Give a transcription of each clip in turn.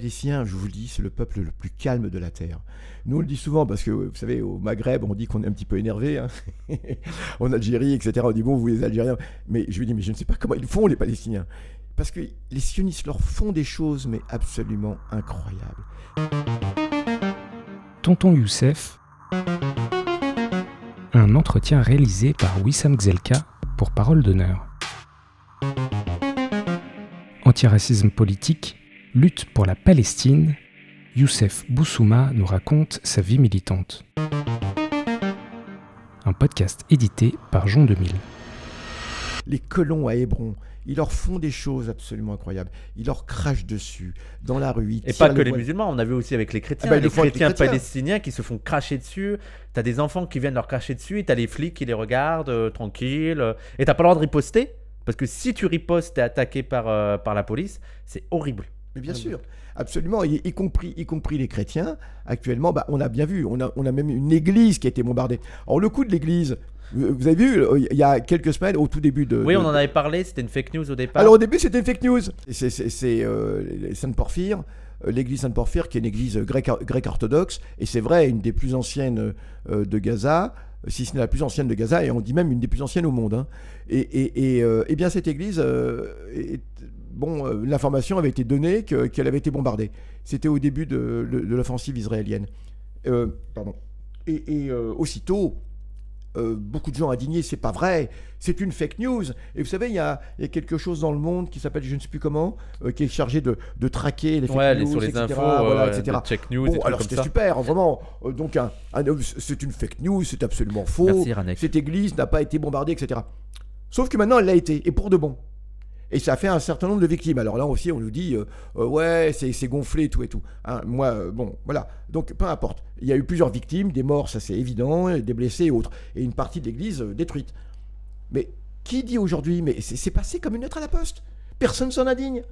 Palestiniens, je vous le dis, c'est le peuple le plus calme de la terre. Nous, on le dit souvent parce que, vous savez, au Maghreb, on dit qu'on est un petit peu énervé. hein. en Algérie, etc. On dit bon, vous les Algériens. Mais je lui dis, mais je ne sais pas comment ils font les Palestiniens. Parce que les sionistes leur font des choses, mais absolument incroyables. Tonton Youssef. Un entretien réalisé par Wissam Gzelka pour Parole d'honneur. Antiracisme politique, lutte pour la Palestine, Youssef Boussouma nous raconte sa vie militante. Un podcast édité par Jean 2000. Les colons à Hébron, ils leur font des choses absolument incroyables. Ils leur crachent dessus, dans la rue. ils Et pas que le les musulmans, on a vu aussi avec les chrétiens, Ah bah, ils les le chrétiens chrétiens. palestiniens qui se font cracher dessus. T'as des enfants qui viennent leur cracher dessus t'as les flics qui les regardent euh, tranquilles. et t'as pas le droit de riposter parce que si tu ripostes, t'es attaqué par, euh, par la police. C'est horrible. Mais bien sûr, absolument, y, y compris, y compris les chrétiens. Actuellement, bah, on a bien vu, on a, on a même une église qui a été bombardée. Alors le coup de l'église, vous avez vu, euh, il y a quelques semaines, au tout début de... Oui, de- on en avait parlé, c'était une fake news au départ. Alors au début, c'était une fake news. C'est- euh, Sainte-Porphyre, euh, l'église Sainte-Porphyre, qui est une église grecque grecque orthodoxe, et c'est vrai, une des plus anciennes euh, de Gaza, si ce n'est la plus ancienne de Gaza, et on dit même une des plus anciennes au monde. hein. Et, et- et, euh, eh bien cette église, euh, est- bon, euh, l'information avait été donnée que- qu'elle avait été bombardée. C'était au début de, de- de l'offensive israélienne. Euh, pardon. Et, et, euh, aussitôt, euh, beaucoup de gens indignés, c'est pas vrai, c'est une fake news. Et vous savez, il y a, il y a quelque chose dans le monde qui s'appelle, je ne sais plus comment, euh, qui est chargé de, de traquer les fake ouais, news, sur les etc., infos, voilà, euh, etc. check news, Bon, alors c'était super, hein, vraiment. Donc, un- un- c'est une fake news, c'est absolument faux. Merci. Cette église n'a pas été bombardée, etc. Sauf que maintenant, elle l'a été, et pour de bon. Et ça a fait un certain nombre de victimes. Alors là aussi, on nous dit, euh, euh, ouais, c'est gonflé, tout et tout. Hein, moi, euh, bon, voilà. Donc, peu importe. Il y a eu plusieurs victimes, des morts, ça c'est évident, des blessés et autres. Et une partie de l'église détruite. Mais qui dit aujourd'hui, mais c'est passé comme une lettre à la poste? Personne s'en indigne.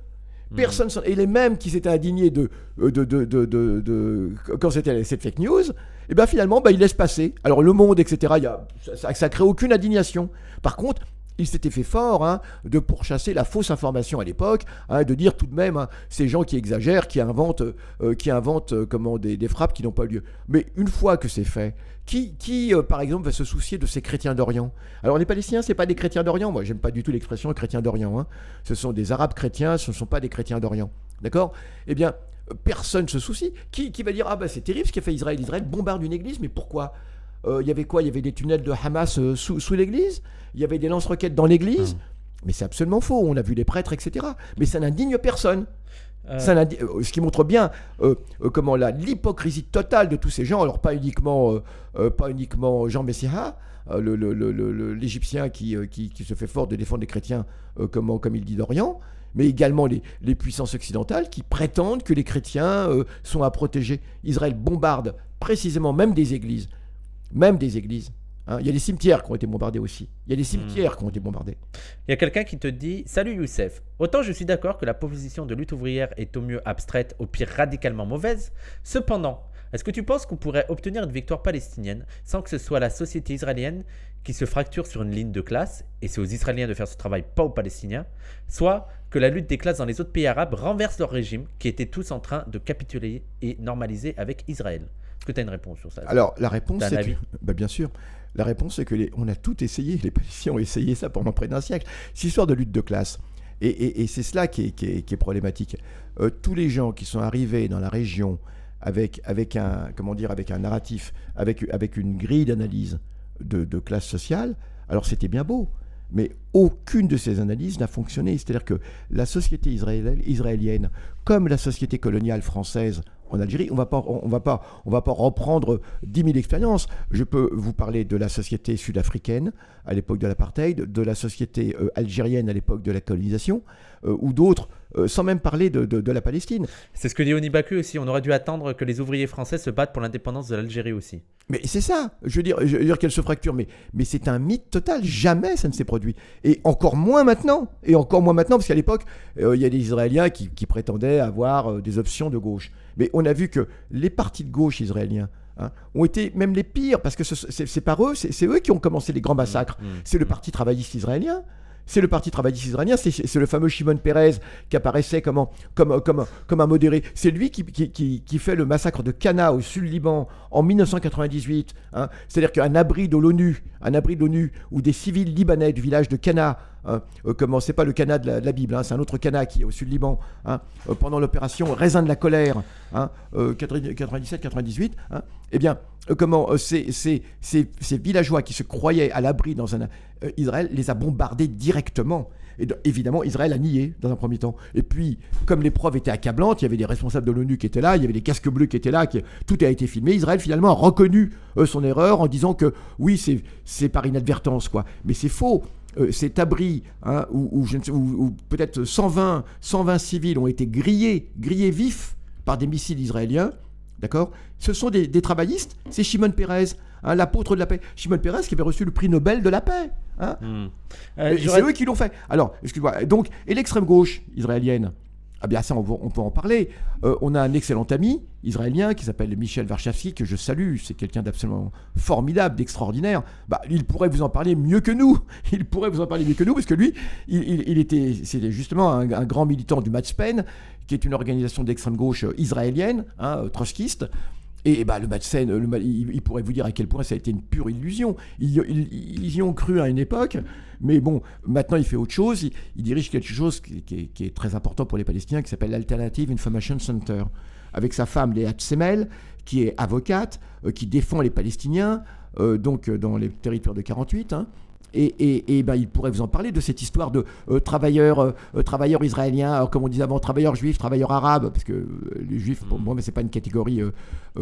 Hmm. Personne Et les mêmes qui s'étaient indignés de, de, de, de, quand c'était cette fake news, et bien finalement, bah, ils laissent passer. Alors le monde, etc., il y a, ça, ça crée aucune indignation. Par contre, il s'était fait fort hein, de pourchasser la fausse information à l'époque, hein, de dire tout de même hein, ces gens qui exagèrent, qui inventent, euh, qui inventent euh, comment, des, frappes qui n'ont pas eu lieu. Mais une fois que c'est fait, qui, euh, par exemple, va se soucier de ces chrétiens d'Orient? Alors les Palestiniens, c'est pas des chrétiens d'Orient. Moi, j'aime pas du tout l'expression chrétiens d'Orient. Ce sont des Arabes chrétiens, ce ne sont pas des chrétiens d'Orient. D'accord? Eh bien, personne ne se soucie. Qui, qui va dire ah bah c'est terrible ce qu'a fait Israël Israël bombarde une église, mais pourquoi? Il y avait quoi? Il y avait des tunnels de Hamas euh, sous, sous l'église? Il y avait des lance-roquettes dans l'église? Mais c'est absolument faux. On a vu les prêtres, etc. Mais ça n'indigne personne. Euh, Ça euh, ce qui montre bien euh, euh, comment l'hypocrisie totale de tous ces gens. Alors pas uniquement, euh, euh, pas uniquement Jean Messiha, euh, l'Égyptien qui, euh, qui, qui se fait fort de défendre les chrétiens, euh, comment, comme il dit d'Orient, mais également les, les puissances occidentales qui prétendent que les chrétiens euh, sont à protéger. Israël bombarde précisément même des églises, même des églises. hein. Il y a des cimetières qui ont été bombardés aussi. Il y a des cimetières qui ont été bombardés. Il y a quelqu'un qui te dit Salut Youssef, autant je suis d'accord que la position de lutte ouvrière est au mieux abstraite, au pire radicalement mauvaise. Cependant, est-ce que tu penses qu'on pourrait obtenir une victoire palestinienne sans que ce soit la société israélienne qui se fracture sur une ligne de classe, et c'est aux Israéliens de faire ce travail, pas aux Palestiniens, soit que la lutte des classes dans les autres pays arabes renverse leur régime qui étaient tous en train de capituler et normaliser avec Israël? Que tu as une réponse sur ça Alors la réponse, c'est que, bah, bien sûr, la réponse c'est que les- on a tout essayé. Les Palestiniens ont essayé ça pendant près d'un siècle. C'est histoire de lutte de classe. Et, et- et c'est cela qui est, qui est- qui est problématique. Euh, tous les gens qui sont arrivés dans la région avec, avec un comment dire avec un narratif, avec, avec une grille d'analyse de, de classe sociale, alors c'était bien beau. Mais aucune de ces analyses n'a fonctionné. C'est-à-dire que la société israélienne, comme la société coloniale française en Algérie, on va pas, va va pas reprendre 10 000 expériences. Je peux vous parler de la société sud-africaine à l'époque de l'apartheid, de la société euh, algérienne à l'époque de la colonisation, ou d'autres, euh, sans même parler de, de- de la Palestine. C'est ce que dit Oni Baku aussi. On aurait dû attendre que les ouvriers français se battent pour l'indépendance de l'Algérie aussi. Mais c'est ça, je veux dire, je veux dire qu'elle se fracture, mais, mais c'est un mythe total, jamais ça ne s'est produit. Et encore moins maintenant, et encore moins maintenant, parce qu'à l'époque, euh, il y a des Israéliens qui, qui prétendaient avoir euh, des options de gauche. Mais on a vu que les partis de gauche israéliens hein, ont été même les pires, parce que ce- c'est c'est par eux, c'est eux qui ont commencé les grands massacres. Mm, C'est le mm. parti travailliste israélien, c'est le parti travailliste israélien, c'est, le fameux Shimon Peres qui apparaissait comme, un- modéré. C'est lui qui, fait le massacre de Cana au sud Liban en 1998. hein. C'est-à-dire qu'un abri de l'ONU, un abri de l'ONU où des civils libanais du village de Cana, hein, euh, comment c'est pas le Cana de la, Bible, hein, c'est un autre Cana qui est au sud Liban, hein, euh, pendant l'opération Raisin de la colère, hein, 97-98, hein, eh bien, euh, comment euh, ces, villageois qui se croyaient à l'abri dans un euh, Israël les a bombardés directement. Et de- évidemment, Israël a nié dans un premier temps. Et puis, comme l'épreuve était accablante, il y avait des responsables de l'ONU qui étaient là, il y avait des casques bleus qui étaient là, tout a été filmé. Israël finalement a reconnu euh, son erreur en disant que oui, c'est par inadvertance, quoi. Mais c'est faux. Euh, cet abri, hein, où peut-être 120, 120 civils ont été grillés, grillés vifs par des missiles israéliens, D'accord? Ce sont des, des travaillistes. C'est Shimon Peres, hein, l'apôtre de la paix. Shimon Peres qui avait reçu le prix Nobel de la paix. hein. Hmm. Euh, c'est eux qui l'ont fait. Alors, excuse-moi. Donc, et l'extrême gauche israélienne? Ah bien ça, on, peut en parler. Euh, on a un excellent ami israélien qui s'appelle Michel Varchavsky, que je salue. C'est quelqu'un d'absolument formidable, d'extraordinaire. Bah, il pourrait vous en parler mieux que nous. Il pourrait vous en parler mieux que nous, parce que lui, il, était, c'était justement un, grand militant du Matzpen, qui est une organisation d'extrême gauche israélienne, hein, euh, trotskiste. Et bah, le Matzpen, il, pourrait vous dire à quel point ça a été une pure illusion. Ils y ont cru à une époque, mais bon, maintenant il fait autre chose. Il, dirige quelque chose qui, est, très important pour les Palestiniens, qui s'appelle l'Alternative Information Center, avec sa femme Léa Tsemel, qui est avocate, euh, qui défend les Palestiniens, euh, donc euh, dans les territoires de 48. hein. Et, et- et, ben, il pourrait vous en parler de cette histoire de euh, travailleurs, euh, euh, travailleurs israéliens, alors, comme on disait avant, travailleurs juifs, travailleurs arabes, parce que euh, les juifs, pour moi, mais c'est pas une catégorie,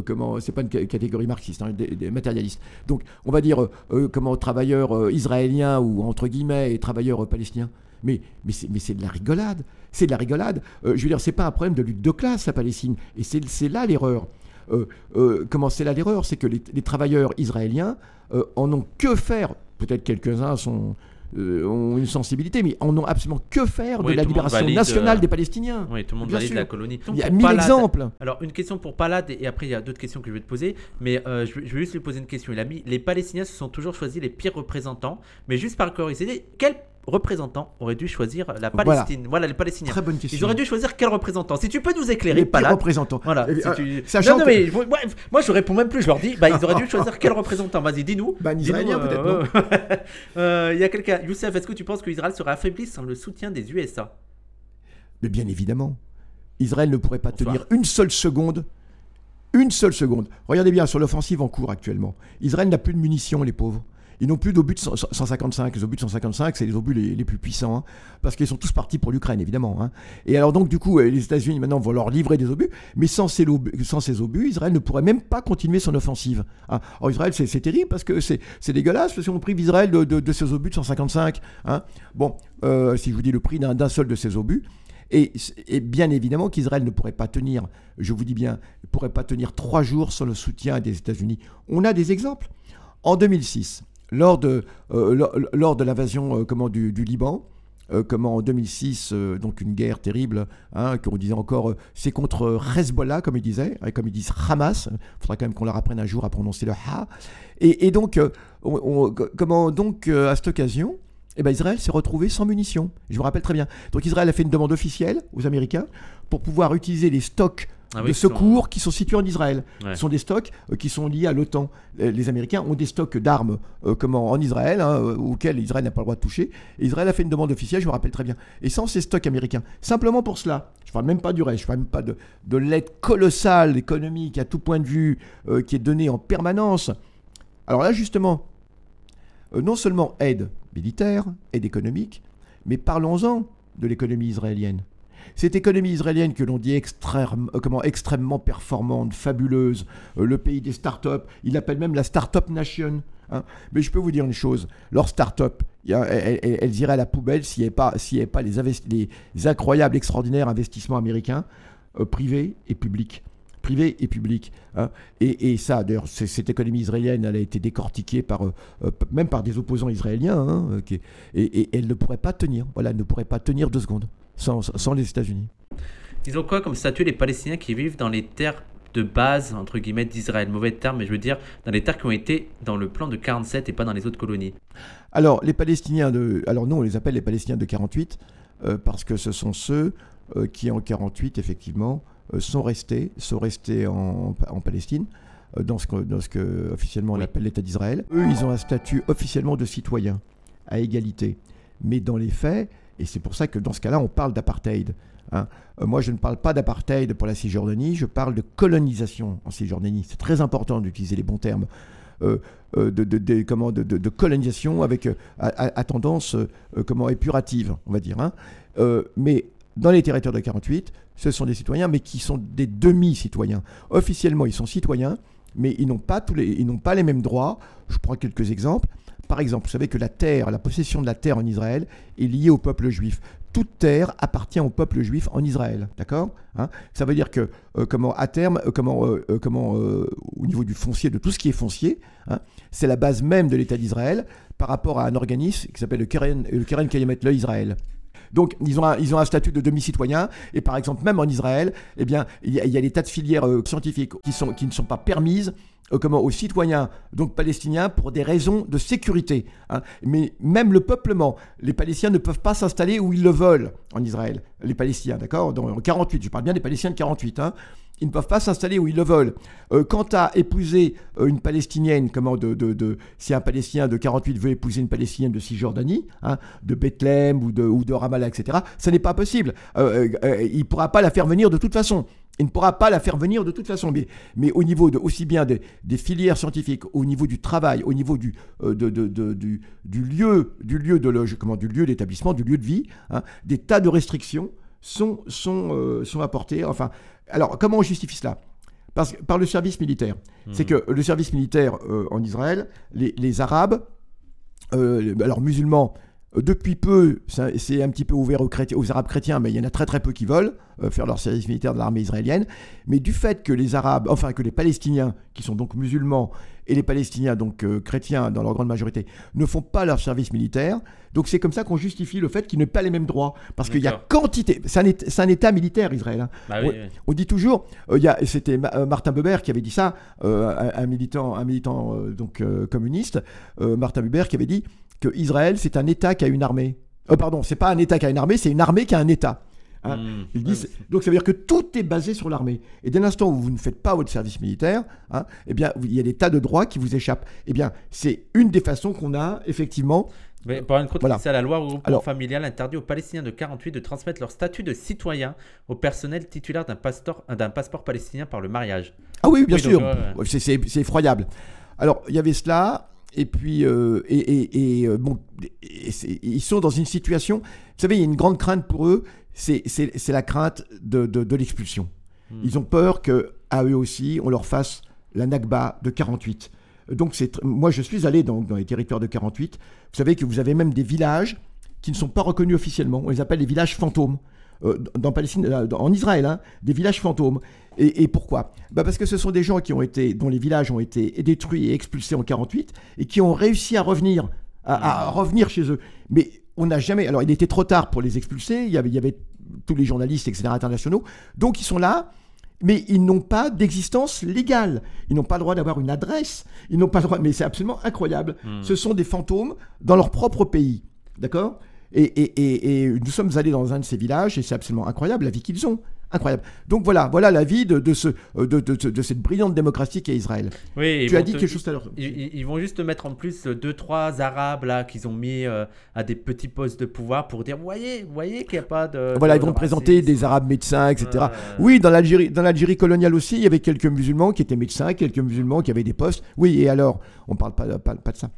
comment, c'est pas une ca- catégorie marxiste, hein, des, des matérialistes. Donc, on va dire, comment, travailleurs israéliens ou entre guillemets et travailleurs palestiniens. Mais, mais c'est mais c'est de la rigolade. C'est de la rigolade. Je veux dire, c'est pas un problème de lutte de classe, la Palestine. Et c'est c'est là l'erreur. Comment c'est là l'erreur? C'est que les, les travailleurs israéliens en ont que faire. Peut-être quelques-uns sont, euh, ont une sensibilité, mais en ont absolument que faire Oui, de la libération valide, nationale euh, des Palestiniens. Oui, tout le monde Bien valide sûr. la colonie. Il y a mille Palade- exemples. Alors, une question pour Palade, et après, il y a d'autres questions que je vais te poser. Mais euh, je, vais- je vais juste lui poser une question. Il a mis Les Palestiniens se sont toujours choisis les pires représentants. Mais juste par curiosité, quel représentant aurait dû choisir la Voilà. Palestine Voilà, les Palestiniens. Très bonne question. Ils auraient dû choisir quel représentant? Si tu peux nous éclairer, les Palade. représentants. Voilà. Si euh, tu- non, non, mais je- moi, moi, je réponds même plus. Je leur dis, bah, ils auraient dû choisir quel représentant? Vas-y, dis-nous. Bah, Israélien, euh, peut-être, euh, Il y a quelqu'un. Youssef, est-ce que tu penses que Israël serait affaibli sans le soutien des USA Mais bien évidemment, Israël ne pourrait pas Bonsoir. tenir une seule seconde. Une seule seconde. Regardez bien sur l'offensive en cours actuellement. Israël n'a plus de munitions, les pauvres. Ils n'ont plus d'obus de 100 155. Les obus de 155, c'est les obus les, plus puissants, hein, parce qu'ils sont tous partis pour l'Ukraine, évidemment. hein. Et alors donc, du coup, euh, les États-Unis maintenant vont leur livrer des obus, mais sans ces, ces obus, Israël ne pourrait même pas continuer son offensive. hein. Alors Israël, c'est terrible parce que c'est dégueulasse, parce qu'on prive Israël de, de, de ses obus de 155. hein. Bon, euh, si je vous dis le prix d'un d'un seul de ces obus, et, et bien évidemment qu'Israël ne pourrait pas tenir, je vous dis bien, ne pourrait pas tenir trois jours sans le soutien des États-Unis. On a des exemples. En 2006, lors de, euh, lors, de l'invasion euh, comment, du, Liban, euh, comment en 2006, euh, donc une guerre terrible, hein, qu'on disait encore, c'est contre Hezbollah, comme ils disaient, hein, comme ils disent Hamas. Il faudra quand même qu'on leur apprenne un jour à prononcer le Ha. Et, et donc, on- on- comment donc à cette occasion, eh ben, Israël s'est retrouvé sans munitions. Je me rappelle très bien. Donc Israël a fait une demande officielle aux Américains pour pouvoir utiliser les stocks Ah de sont- secours qui sont situés en Israël. Ouais. Ce sont des stocks euh, qui sont liés à l'OTAN. Les Américains ont des stocks d'armes euh, comment, en Israël, hein, euh, auxquels Israël n'a pas le droit de toucher. Et Israël a fait une demande officielle, je me rappelle très bien. Et sans ces stocks américains, simplement pour cela, je ne parle même pas du reste, je ne parle même pas de, de l'aide colossale économique à tout point de vue euh, qui est donnée en permanence. Alors là, justement, non seulement aide militaire, aide économique, mais parlons-en de l'économie israélienne. Cette économie israélienne que l'on dit extrême- euh, comment, extrêmement performante, fabuleuse, euh, le pays des startups, il l'appelle même la Startup Nation. hein. Mais je peux vous dire une chose, leurs startups, elles, elles- iraient à la poubelle s'il n'y avait pas, y pas les, incroyables, extraordinaires investissements américains, euh, privés et publics. Privés et publics. hein. Et, ça, d'ailleurs, cette économie israélienne, elle a été décortiquée par, même par des opposants israéliens, hein, et, et elle ne pourrait pas tenir. Voilà, elle ne pourrait pas tenir deux secondes sans, sans les États-Unis. Ils ont quoi comme statut les Palestiniens qui vivent dans les terres de base, entre guillemets, d'Israël? Mauvais terme, mais je veux dire, dans les terres qui ont été dans le plan de 47 et pas dans les autres colonies. Alors, les Palestiniens de. Alors, nous, on les appelle les Palestiniens de 48, euh, parce que ce sont ceux euh, qui, en 48, effectivement, euh, sont restés, sont restés en, en Palestine, euh, dans, ce que, dans ce que officiellement on Oui. appelle l'État d'Israël. Eux, ils ont un statut officiellement de citoyen, à égalité. Mais dans les faits, et c'est pour ça que dans ce cas-là, on parle d'apartheid. hein. Euh, moi, je ne parle pas d'apartheid pour la Cisjordanie, je parle de colonisation en Cisjordanie. C'est très important d'utiliser les bons termes. Euh, euh, de, comment, de, colonisation avec, à, tendance comment, épurative, on va dire. hein. Mais dans les territoires de 48, ce sont des citoyens, mais qui sont des demi-citoyens. Officiellement, ils sont citoyens, mais ils n'ont pas, pas les mêmes droits. Je prends quelques exemples. Par exemple, vous savez que la terre, la possession de la terre en Israël est liée au peuple juif. Toute terre appartient au peuple juif en Israël, d'accord Hein? Ça veut dire que, euh, comment, à terme, euh, comment, euh, au niveau du foncier, de tout ce qui est foncier, hein, c'est la base même de l'État d'Israël par rapport à un organisme qui s'appelle le Keren, le Keren Kayemet le Israël. Donc, ils ont, un, ils ont un statut de demi-citoyen. Et par exemple, même en Israël, eh bien, il y y a des tas de filières euh, scientifiques qui, sont, qui ne sont pas permises euh, aux citoyens donc palestiniens pour des raisons de sécurité. hein. Mais même le peuplement, les Palestiniens ne peuvent pas s'installer où ils le veulent en Israël. Les Palestiniens, d'accord? En 48, je parle bien des Palestiniens de 48. hein. Ils ne peuvent pas s'installer où ils le veulent. Euh, quant à épouser euh, une Palestinienne, comment si un Palestinien de 48 veut épouser une Palestinienne de Cisjordanie, hein, de Bethléem ou de, Ramallah, etc., ça n'est pas possible. Euh, il ne pourra pas la faire venir de toute façon. Il ne pourra pas la faire venir de toute façon. Mais, au niveau de, aussi bien des, filières scientifiques, au niveau du travail, au niveau du, lieu, du lieu de comment, du lieu d'établissement, du lieu de vie, hein, des tas de restrictions sont, sont, euh, sont apportées. Enfin, alors comment on justifie cela? Parce, Par le service militaire. C'est que le service militaire euh, en Israël, les, les Arabes, euh, alors musulmans, depuis peu, c'est un petit peu ouvert aux, chrétiens- aux Arabes chrétiens, mais il y en a très très peu qui veulent euh, faire leur service militaire de l'armée israélienne. Mais du fait que les Arabes, enfin que les Palestiniens, qui sont donc musulmans, et les Palestiniens, donc euh, chrétiens dans leur grande majorité, ne font pas leur service militaire, donc c'est comme ça qu'on justifie le fait qu'ils n'aient pas les mêmes droits. Parce qu'il y a quantité, c'est un, État- c'est un État militaire Israël. hein. Bah oui, Ouais. oui. On dit toujours, euh, c'était Ma- euh, Martin Buber qui avait dit ça, euh, un, un militant, un militant euh, donc euh, communiste, euh, Martin Buber qui avait dit que Israël c'est un État qui a une armée. Euh, pardon, c'est pas un État qui a une armée, c'est une armée qui a un État. Hein, Hmm. Il dit, Ouais, c'est- donc ça veut dire que tout est basé sur l'armée. Et dès l'instant où vous ne faites pas votre service militaire, hein, eh bien, il y a des tas de droits qui vous échappent. Eh bien, c'est une des façons qu'on a effectivement. Mais pour une Voilà. c'est la loi regroupement familial interdit aux Palestiniens de 48 de transmettre leur statut de citoyen au personnel titulaire d'un passeport, d'un passeport palestinien par le mariage. Ah oui, bien Oui, sûr. c'est effroyable. Alors, il y avait cela, et puis, euh, et, et- et, euh, bon, et ils sont dans une situation. Vous savez, il y a une grande crainte pour eux, c'est la crainte de, de- de l'expulsion. Hmm. Ils ont peur que à eux aussi, on leur fasse la Nakba de 48. Donc, c'est moi, je suis allé dans, dans les territoires de 48. Vous savez que vous avez même des villages qui ne sont pas reconnus officiellement. On les appelle les villages fantômes. Euh, dans Palestine, euh, en Israël, hein, des villages fantômes. Et, et pourquoi? Bah Parce que ce sont des gens qui ont été, dont les villages ont été détruits et expulsés en 48 et qui ont réussi à revenir, à, à revenir chez eux. Mais on n'a jamais. Alors, il était trop tard pour les expulser. Il y avait, il y avait tous les journalistes, etc., internationaux. Donc, ils sont là. Mais ils n'ont pas d'existence légale. Ils n'ont pas le droit d'avoir une adresse. Ils n'ont pas le droit. Mais c'est absolument incroyable. Ce sont des fantômes dans leur propre pays. D'accord? Et, et- et- et nous sommes allés dans un de ces villages et c'est absolument incroyable la vie qu'ils ont. Incroyable. Donc voilà, voilà la vie de, de, ce, euh, de, de- de cette brillante démocratie qu'est Israël. Oui, tu as dit te- quelque chose tout à l'heure. Ils, vont juste mettre en plus euh, deux trois arabes là qu'ils ont mis euh, à des petits postes de pouvoir pour dire voyez voyez qu'il n'y a pas de Voilà, ils vont présenter des arabes médecins, etc. Oui, dans l'Algérie, dans l'Algérie coloniale aussi, il y avait quelques musulmans qui étaient médecins, quelques musulmans qui avaient des postes. Oui, et alors, on ne parle pas, pas, pas de ça.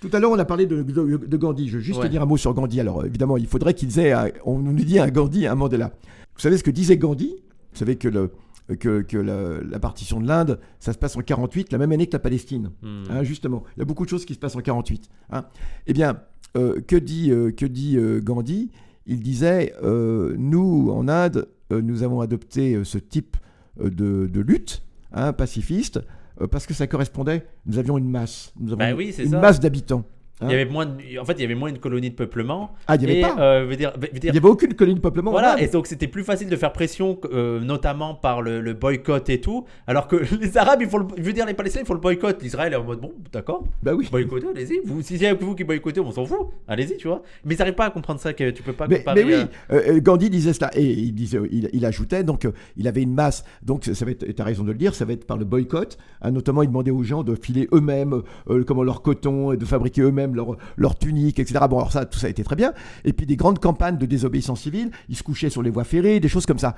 Tout à l'heure, on a parlé de, de- de Gandhi. Je veux juste Ouais. dire un mot sur Gandhi. Alors, évidemment, il faudrait qu'ils aient, un- on nous dit un Gandhi, un Mandela. Vous savez ce que disait Gandhi? Vous savez que, le, que, que la, la partition de l'Inde, ça se passe en 48, la même année que la Palestine. Hmm. Hein, justement, il y a beaucoup de choses qui se passent en 48. hein. Eh bien, euh, que dit, euh, que dit euh, Gandhi? Il disait, nous, en Inde, nous avons adopté ce type de, de lutte hein, pacifiste parce que ça correspondait, nous avions une masse, nous avons Bah une- oui, c'est une ça. masse d'habitants. Hein il y avait moins de- en fait, il y avait moins une colonie de peuplement. Ah, il n'y avait et, pas. euh, veut dire, veut Il n'y avait aucune colonie de peuplement. en Voilà, et donc c'était plus facile de faire pression, euh, notamment par le, le boycott et tout, alors que les Arabes, ils font le, je veux dire, les Palestiniens, ils font le boycott. L'Israël est en mode, bon, d'accord, Bah oui. boycottez, allez-y. Vous, si c'est vous qui boycottez, on s'en fout, allez-y, tu vois. Mais ils n'arrivent pas à comprendre ça, que tu peux pas Mais, comparer. mais oui, euh, Gandhi disait cela et il disait, il, il ajoutait donc il avait une masse, donc ça va être, tu as raison de le dire, ça va être par le boycott. hein, notamment, il demandait aux gens de filer eux-mêmes, comment leur coton et de fabriquer eux-mêmes leur, leur tunique, etc. Bon, alors ça, tout ça a été très bien. Et puis des grandes campagnes de désobéissance civile, ils se couchaient sur les voies ferrées, des choses comme ça.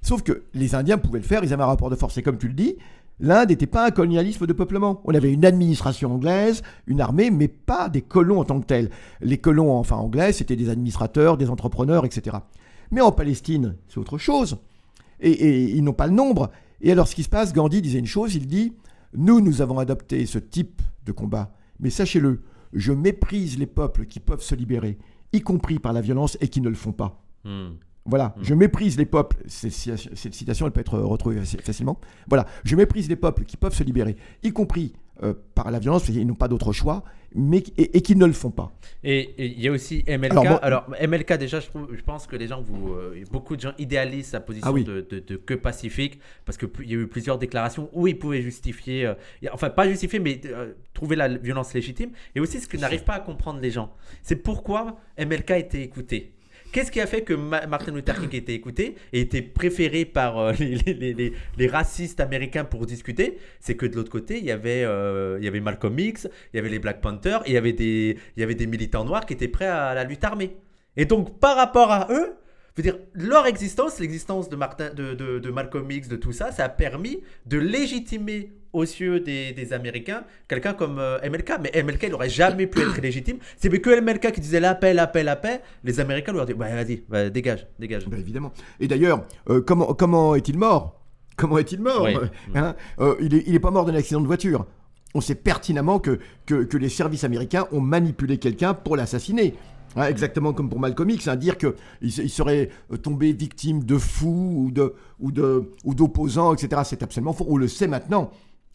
Sauf que les Indiens pouvaient le faire, ils avaient un rapport de force. Et comme tu le dis, l'Inde n'était pas un colonialisme de peuplement. On avait une administration anglaise, une armée, mais pas des colons en tant que tels. Les colons, enfin anglais, c'était des administrateurs, des entrepreneurs, etc. Mais en Palestine, c'est autre chose. Et ils n'ont pas le nombre. Et alors, ce qui se passe, Gandhi disait une chose, il dit, nous, nous avons adopté ce type de combat. Mais sachez-le, je méprise les peuples qui peuvent se libérer, y compris par la violence, et qui ne le font pas. hmm. Voilà, je méprise les peuples, cette citation- cette citation elle peut être retrouvée faci- facilement. Voilà, je méprise les peuples qui peuvent se libérer, y compris euh, par la violence, parce qu'ils n'ont pas d'autre choix, mais et, et qui ne le font pas. Et il y a aussi MLK. Alors, MLK, déjà, je, trouve, je pense que les gens, vous, euh, beaucoup de gens idéalisent sa position Ah oui. de, de- de que pacifique, parce qu'il y a eu plusieurs déclarations où il pouvait justifier, euh, enfin pas justifier, mais euh, trouver la violence légitime. Et aussi, ce que n'arrivent pas à comprendre les gens, c'est pourquoi MLK a été écouté. Qu'est-ce qui a fait que Ma- Martin Luther King été écouté et était préféré par euh, les, racistes américains pour discuter? C'est que de l'autre côté, il y, avait, euh, Malcolm X, il y avait les Black Panthers, et il y avait des, militants noirs qui étaient prêts à la lutte armée. Et donc, par rapport à eux, leur existence, l'existence de, Martin, de Malcolm X, de tout ça, ça a permis de légitimer aux yeux des, des Américains quelqu'un comme euh, MLK. Mais MLK, il n'aurait jamais pu être légitime. C'est que MLK qui disait la paix, la paix, la paix. Les Américains lui ont dit bah, vas-y, bah, dégage, dégage. Ben, évidemment. Et d'ailleurs, euh, comment, comment est-il mort? Comment est-il mort? Oui. Hein? Euh, Il n'est il est pas mort d'un accident de voiture. On sait pertinemment que, que, que les services américains ont manipulé quelqu'un pour l'assassiner. Hein, exactement comme pour Malcolm X, hein, dire qu'il il serait tombé victime de fous ou de ou de ou d'opposants, etc. C'est absolument faux. On le sait maintenant.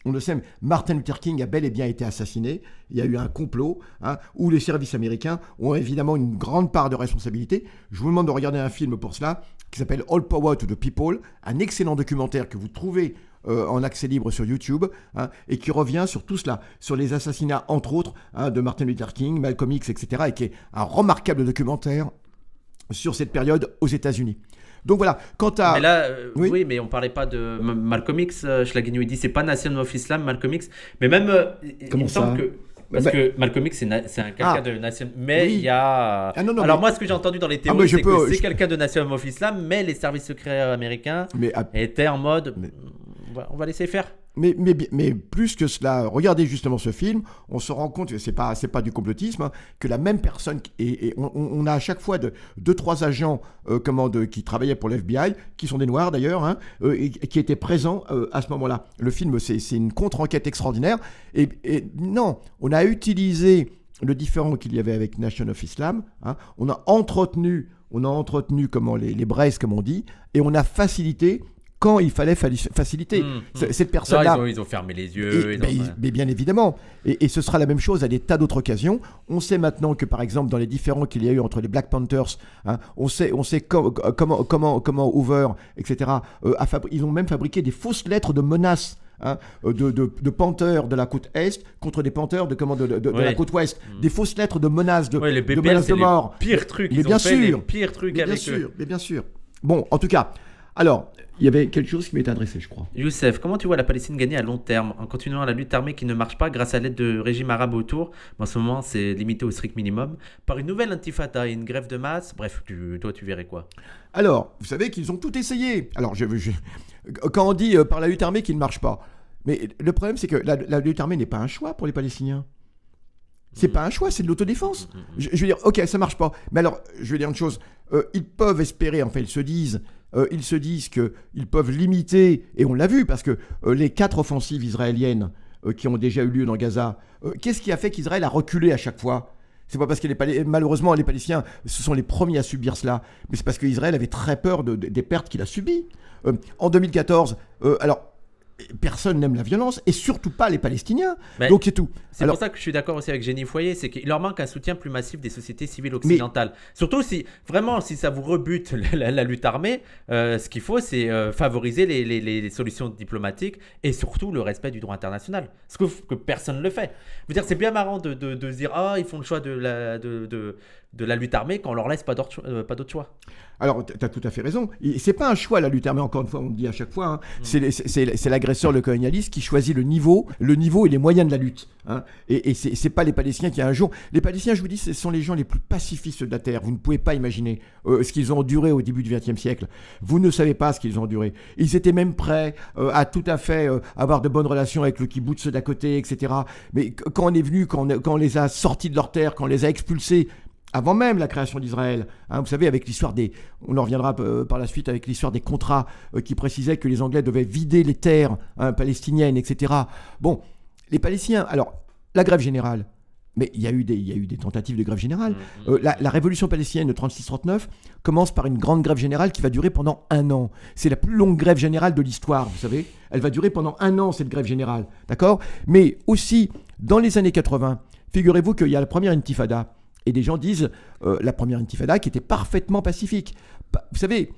On le sait. Martin Luther King a bel et bien été assassiné. Il y a eu un complot hein, où les services américains ont évidemment une grande part de responsabilité. Je vous demande de regarder un film pour cela qui s'appelle All Power to the People, un excellent documentaire que vous trouvez euh, en accès libre sur YouTube hein, et qui revient sur tout cela, sur les assassinats entre autres hein, de Martin Luther King, Malcolm X, etc. et qui est un remarquable documentaire sur cette période aux États-Unis. Donc voilà, quant à... Mais là, euh, oui. Oui. mais on parlait pas de Malcolm X. Euh, Schlagin, il dit c'est pas Nation of Islam, Malcolm X. Mais même, euh, Comment il me semble ça que. Parce Bah- que Malcolm X, c'est na- un quelqu'un Ah. de Nation. Mais Oui. il y a. Ah non, non, Alors, mais- moi, ce que j'ai entendu dans les mais théories, c'est peux- que c'est je- quelqu'un de Nation of Islam, mais les services secrets américains Mais étaient en mode. Mais- On va- On va laisser faire. Mais, plus que cela, regardez justement ce film, on se rend compte, c'est pas, pas du complotisme, hein, que la même personne, et, on, a à chaque fois de, deux, trois agents euh, qui travaillaient pour l'FBI, qui sont des Noirs d'ailleurs, hein, euh, qui étaient présents euh, à ce moment-là. Le film, c'est, une contre-enquête extraordinaire. Et, et non, on a utilisé le différent qu'il y avait avec Nation of Islam, hein, on a entretenu, on a entretenu comment, les, les braises, comme on dit, et on a facilité quand il fallait faciliter. C- hum. Cette Là, personne-là, ils, ont, ils ont fermé les yeux. et- ont- mais bien évidemment. Et, et ce sera la même chose à des tas d'autres occasions. On sait maintenant que, par exemple, dans les différends qu'il y a eu entre les Black Panthers, hein, on sait, on sait co- co- comment, comment, comment Hoover, etc., euh, a ils ont même fabriqué des fausses lettres de menaces. hein, euh, de, de, de panthères de la côte est contre des panthères de, comment, de, de- la côte ouest. Des fausses lettres de menaces de, Ouais, les de, menaces de les mort. pires trucs. Mais Ils bien ont fait les sûr. pires trucs Mais bien eux. sûr, mais bien sûr. Bon, en tout cas, alors, il y avait quelque chose qui m'était adressé, je crois. Youssef, comment tu vois la Palestine gagner à long terme en continuant la lutte armée qui ne marche pas grâce à l'aide de régime arabe autour mais En ce moment, c'est limité au strict minimum. Par une nouvelle intifada et une grève de masse? Bref, tu- toi, tu verrais quoi? Alors, vous savez qu'ils ont tout essayé. Alors, je, je- quand on dit euh, par la lutte armée qu'il ne marche pas, mais le problème, c'est que la, la lutte armée n'est pas un choix pour les Palestiniens. C'est pas un choix, c'est de l'autodéfense. Je, je veux dire, ok, ça marche pas. Mais alors, je vais dire une chose. euh, ils peuvent espérer, enfin, ils se disent, euh, ils se disent que ils peuvent limiter, et on l'a vu parce que euh, les quatre offensives israéliennes euh, qui ont déjà eu lieu dans Gaza, qu'est-ce qui a fait qu'Israël a reculé à chaque fois? C'est pas parce que les malheureusement les Palestiniens ce sont les premiers à subir cela, mais c'est parce qu'Israël avait très peur de- de- des pertes qu'il a subies. En 2014, euh, alors personne n'aime la violence, et surtout pas les Palestiniens. Mais Donc c'est tout. C'est Alors- pour ça que je suis d'accord aussi avec Jenny Foyer, c'est qu'il leur manque un soutien plus massif des sociétés civiles occidentales. Surtout si, vraiment, si ça vous rebute la, la- la lutte armée, euh, ce qu'il faut, c'est euh, favoriser les, les- les- les solutions diplomatiques et surtout le respect du droit international. Ce que, que personne ne le fait. Je veux dire, c'est bien marrant de, de- de se dire, ah, ils font le choix de la, de, de- de la lutte armée quand on leur laisse pas d'autre euh, pas d'autre choix. Alors, tu as tout à fait raison. C'est pas un choix, la lutte armée, encore une fois, on le dit à chaque fois. hein. Mm. C'est l'agresseur, le colonialiste, qui choisit le niveau, le niveau et les moyens de la lutte. hein. Et, et c'est pas les Palestiniens qui, un jour. Les Palestiniens, je vous dis, ce sont les gens les plus pacifistes de la Terre. Vous ne pouvez pas imaginer euh, ce qu'ils ont enduré au début du XXe siècle. Vous ne savez pas ce qu'ils ont enduré. Ils étaient même prêts euh, à tout à fait euh, avoir de bonnes relations avec le kibbutz d'à côté, etc. Mais qu- quand on est venu, quand on, quand on les a sortis de leur terre, quand on les a expulsés, avant même la création d'Israël. hein, vous savez, avec l'histoire des. On en reviendra euh, par la suite avec l'histoire des contrats euh, qui précisaient que les Anglais devaient vider les terres hein, palestiniennes, etc. Bon, les Palestiniens. Alors, la grève générale. Mais il y, a eu des, il y a eu des tentatives de grève générale. Euh, la, la révolution palestinienne de 36-39 commence par une grande grève générale qui va durer pendant un an. C'est la plus longue grève générale de l'histoire, vous savez. Elle va durer pendant un an, cette grève générale. D'accord? Mais aussi, dans les années 80, figurez-vous qu'il y a la première intifada. Et des gens disent euh, la première intifada qui était parfaitement pacifique. Pa- vous savez,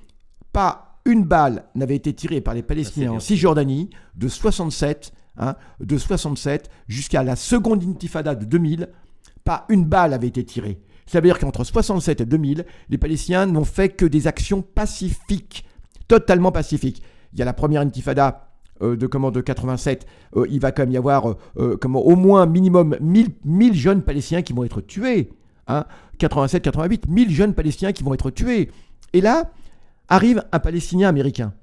pas une balle n'avait été tirée par les Palestiniens en Cisjordanie de 67, hein, de 67 jusqu'à la seconde intifada de 2000. Pas une balle avait été tirée. Ça veut dire qu'entre 67 et 2000, les Palestiniens n'ont fait que des actions pacifiques, totalement pacifiques. Il y a la première intifada euh, de comment de 87, euh, il va quand même y avoir euh, comment au moins minimum 1000, 1000 jeunes Palestiniens qui vont être tués. Hein, 87, 88, 1000 jeunes Palestiniens qui vont être tués. Et là arrive un Palestinien américain.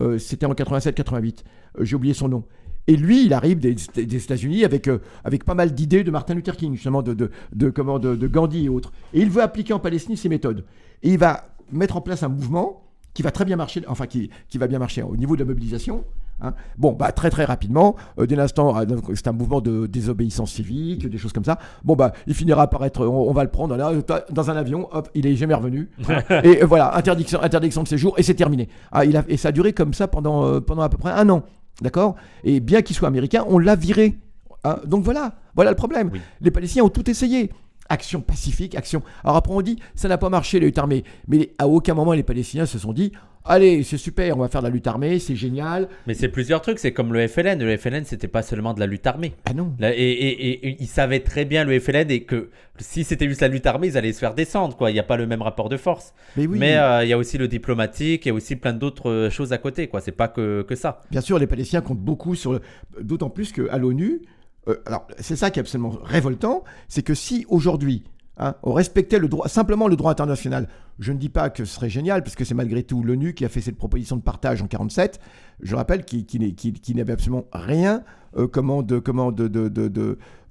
Euh, C'était en 87-88. Euh, J'ai oublié son nom. Et lui, il arrive des, États-Unis avec, euh, avec pas mal d'idées de Martin Luther King, justement, de, de, de, comment, de Gandhi et autres. Et il veut appliquer en Palestine ses méthodes. Et il va mettre en place un mouvement qui va très bien marcher, enfin qui, qui va bien marcher au niveau de la mobilisation. Hein. Bon, bah très très rapidement, euh, dès l'instant, ah, c'est un mouvement de désobéissance civique, des choses comme ça. Bon, bah il finira par être, on, on va le prendre là, dans un avion, hop, il est jamais revenu. et euh, voilà, interdiction, interdiction de séjour, et c'est terminé. Ah, il a, et ça a duré comme ça pendant, euh, pendant à peu près un an. D'accord? Et bien qu'il soit américain, on l'a viré. Hein, donc voilà, voilà le problème. Oui. Les Palestiniens ont tout essayé. Action pacifique, action. Alors après on dit, ça n'a pas marché la lutte armée. Mais à aucun moment les Palestiniens se sont dit, allez, c'est super, on va faire de la lutte armée, c'est génial. Mais c'est plusieurs trucs, c'est comme le FLN. Le FLN, c'était pas seulement de la lutte armée. Ah non. Et, et- et- et ils savaient très bien le FLN et que si c'était juste la lutte armée, ils allaient se faire descendre. quoi. Il n'y a pas le même rapport de force. Mais oui, Mais euh, il y a aussi le diplomatique, il y a aussi plein d'autres euh, choses à côté. quoi. C'est pas que, que ça. bien sûr, les Palestiniens comptent beaucoup sur le... D'autant plus qu'à l'ONU, euh, alors c'est ça qui est absolument révoltant, c'est que si aujourd'hui, hein, on respectait simplement le droit international, je ne dis pas que ce serait génial, parce que c'est malgré tout l'ONU qui a fait cette proposition de partage en 47, je rappelle, qui, qui n'est- qui- qui n'avait absolument rien euh, comment de,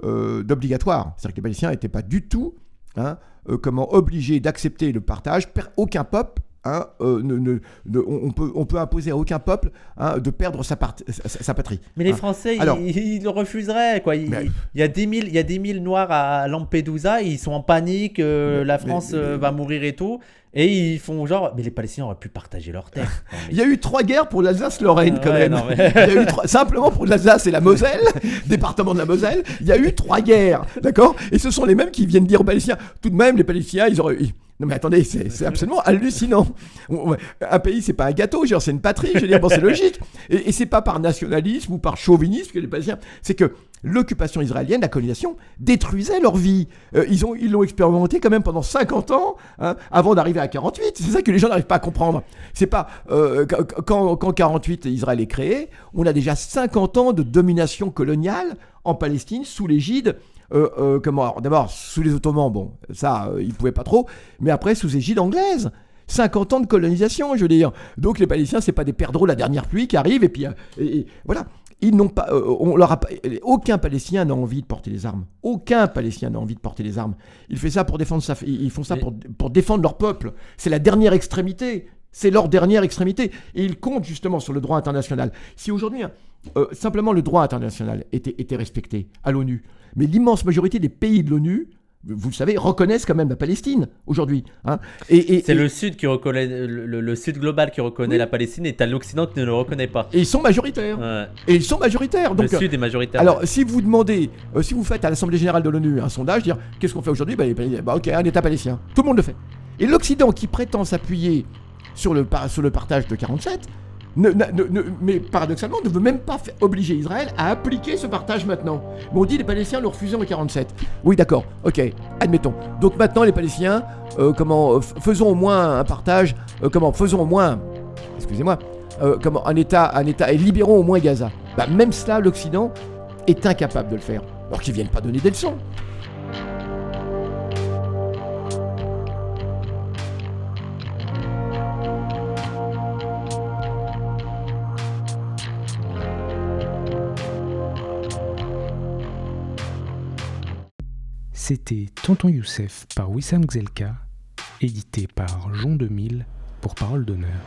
euh, d'obligatoire. C'est-à-dire que les Palestiniens n'étaient pas du tout hein, comment obligés d'accepter le partage. Aucun peuple hein, euh, ne, ne- ne- on, peut, on peut imposer à aucun peuple hein, de perdre sa, part- sa, sa patrie. Mais les Hein. Français, ils- Alors- ils, le refuseraient. Quoi. Il, Mais- il y a 10 000, il y a 10 000 Noirs à Lampedusa, ils sont en panique, euh, Mais- la France mais- euh, va mourir et tout. Et ils font genre, mais les Palestiniens auraient pu partager leurs terres. Non, mais- Il y a eu trois guerres pour l'Alsace-Lorraine quand ouais, même. non, mais- Il y a eu trois- simplement pour l'Alsace et la Moselle, département de la Moselle. Il y a eu trois guerres, d'accord? Et ce sont les mêmes qui viennent dire aux Palestiniens. Tout de même, les Palestiniens, ils auraient. Non mais attendez, c'est absolument hallucinant. Un pays, c'est pas un gâteau, c'est une patrie, je veux dire, bon, c'est logique. Et, et c'est pas par nationalisme ou par chauvinisme que les Palestiniens. C'est que l'occupation israélienne, la colonisation, détruisait leur vie. Euh, ils ont, ils l'ont expérimenté quand même pendant 50 ans, hein, avant d'arriver à 48. C'est ça que les gens n'arrivent pas à comprendre. C'est pas euh, quand, quand 48 Israël est créé, on a déjà 50 ans de domination coloniale en Palestine sous l'égide. Euh, euh, comment alors, D'abord sous les Ottomans, bon, ça euh, ils pouvaient pas trop, mais après sous égide anglaise. 50 ans de colonisation, je veux dire. Donc les Palestiniens, c'est pas des perdreaux la dernière pluie qui arrive et puis euh, et- et voilà. Ils n'ont pas, euh, on leur a aucun Palestinien n'a envie de porter les armes. Aucun Palestinien n'a envie de porter les armes. Il fait ça pour défendre sa, ils ils font ça pour, pour défendre leur peuple. C'est la dernière extrémité. C'est leur dernière extrémité. Et ils comptent justement sur le droit international. Si aujourd'hui, hein, euh, simplement le droit international était, était respecté à l'ONU, mais l'immense majorité des pays de l'ONU vous le savez, reconnaissent quand même la Palestine aujourd'hui. Hein. Et, et- C'est et- le Sud qui reconnaît, le, Sud global qui reconnaît Oui. la Palestine et t'as l'Occident qui ne le reconnaît pas. et ils sont majoritaires. Ouais. Et ils sont majoritaires. Donc, le Sud est majoritaire. alors, si vous demandez, euh, si vous faites à l'Assemblée Générale de l'ONU un sondage, dire qu'est-ce qu'on fait aujourd'hui? Bah, Palestiniens, bah, Ok, un État palestinien. Tout le monde le fait. Et l'Occident qui prétend s'appuyer sur le, sur le partage de 47, mais paradoxalement, ne veut même pas obliger Israël à appliquer ce partage maintenant. Mais on dit les Palestiniens le refusaient en 47. Oui, d'accord, ok, admettons. Donc maintenant, les Palestiniens, euh, comment, euh, faisons au moins un partage, euh, comment, faisons au moins, excusez-moi, comment, un État, un État, et libérons au moins Gaza. Bah, même cela, l'Occident est incapable de le faire. Alors qu'ils viennent pas donner des leçons. C'était Tonton Youssef par Wissam Gzelka, édité par Jean 2000 pour Parole d'honneur.